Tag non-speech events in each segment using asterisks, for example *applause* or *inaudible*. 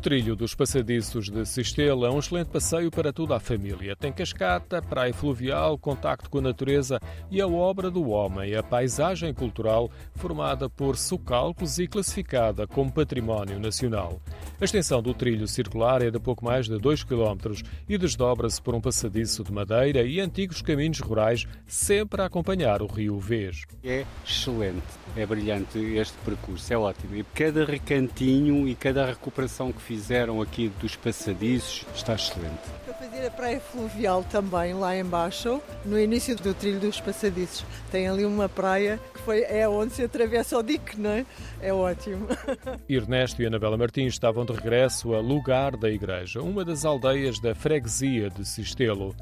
trilho dos passadiços de Sistela é um excelente passeio para toda a família. Tem cascata, praia fluvial, contacto com a natureza e a obra do homem, a paisagem cultural formada por socalcos e classificada como património nacional. A extensão do trilho circular é de pouco mais de 2 km e desdobra-se por um passadiço de madeira e antigos caminhos rurais, sempre a acompanhar o rio Vês. É excelente, é brilhante este percurso, é ótimo. E cada recantinho e cada recuperação que fizeram aqui dos passadiços está excelente. Para fazer a praia fluvial também, lá embaixo, no início do trilho dos passadiços. Tem ali uma praia que foi, é onde se atravessa o dique, não é? É ótimo. *laughs* Ernesto e Anabela Martins estavam de regresso a Lugar da Igreja, uma das aldeias da freguesia de Sistelo.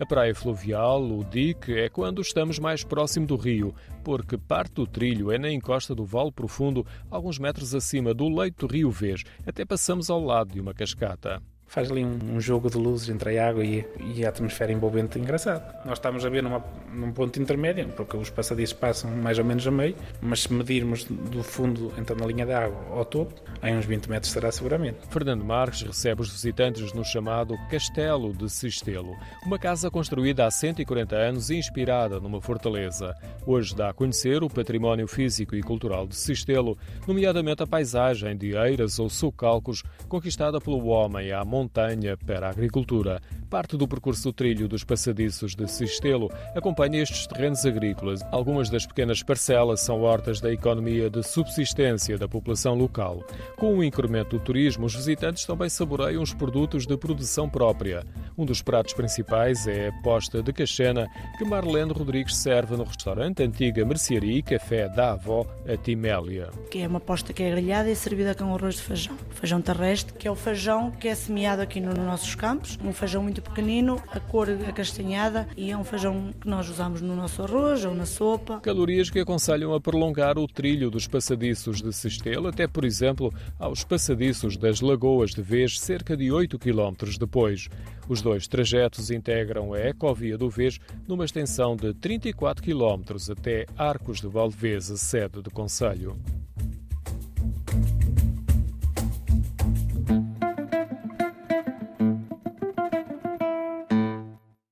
A praia fluvial, o dique, é quando estamos mais próximo do rio, porque parte do trilho é na encosta do Vale Profundo, alguns metros acima do leito do rio Vês, até passamos ao lado de uma cascata faz ali um, um, jogo de luzes entre a água e, e, a atmosfera envolvente engraçado. Nós estamos a ver numa, num ponto intermédio, porque os passadiços passam mais ou menos a meio, mas se medirmos do fundo, então na linha da água ao topo, em uns 20 metros estará seguramente. Fernando Marques recebe os visitantes no chamado Castelo de Sistelo, uma casa construída há 140 anos e inspirada numa fortaleza. Hoje dá a conhecer o património físico e cultural de Sistelo, nomeadamente a paisagem de eiras ou socalcos conquistada pelo homem há montanha para a agricultura. Parte do percurso do trilho dos passadiços de Sistelo acompanha estes terrenos agrícolas. Algumas das pequenas parcelas são hortas da economia de subsistência da população local. Com o incremento do turismo, os visitantes também saboreiam os produtos de produção própria. Um dos pratos principais é a posta de cachena que Marlene Rodrigues serve no restaurante Antiga Mercearia e Café da Avó, a Timélia. Que é uma posta que é grelhada e servida com arroz de feijão. Feijão terrestre, que é o feijão que é semeado aqui nos nossos campos, um feijão muito pequenino, a cor acastanhada e é um feijão que nós usamos no nosso arroz ou na sopa. Calorias que aconselham a prolongar o trilho dos passadiços de Sestelo até, por exemplo, aos passadiços das Lagoas de Vez, cerca de 8 km depois. Os dois trajetos integram a Ecovia do Vez numa extensão de 34 km até Arcos de Valdevez, sede do Conselho.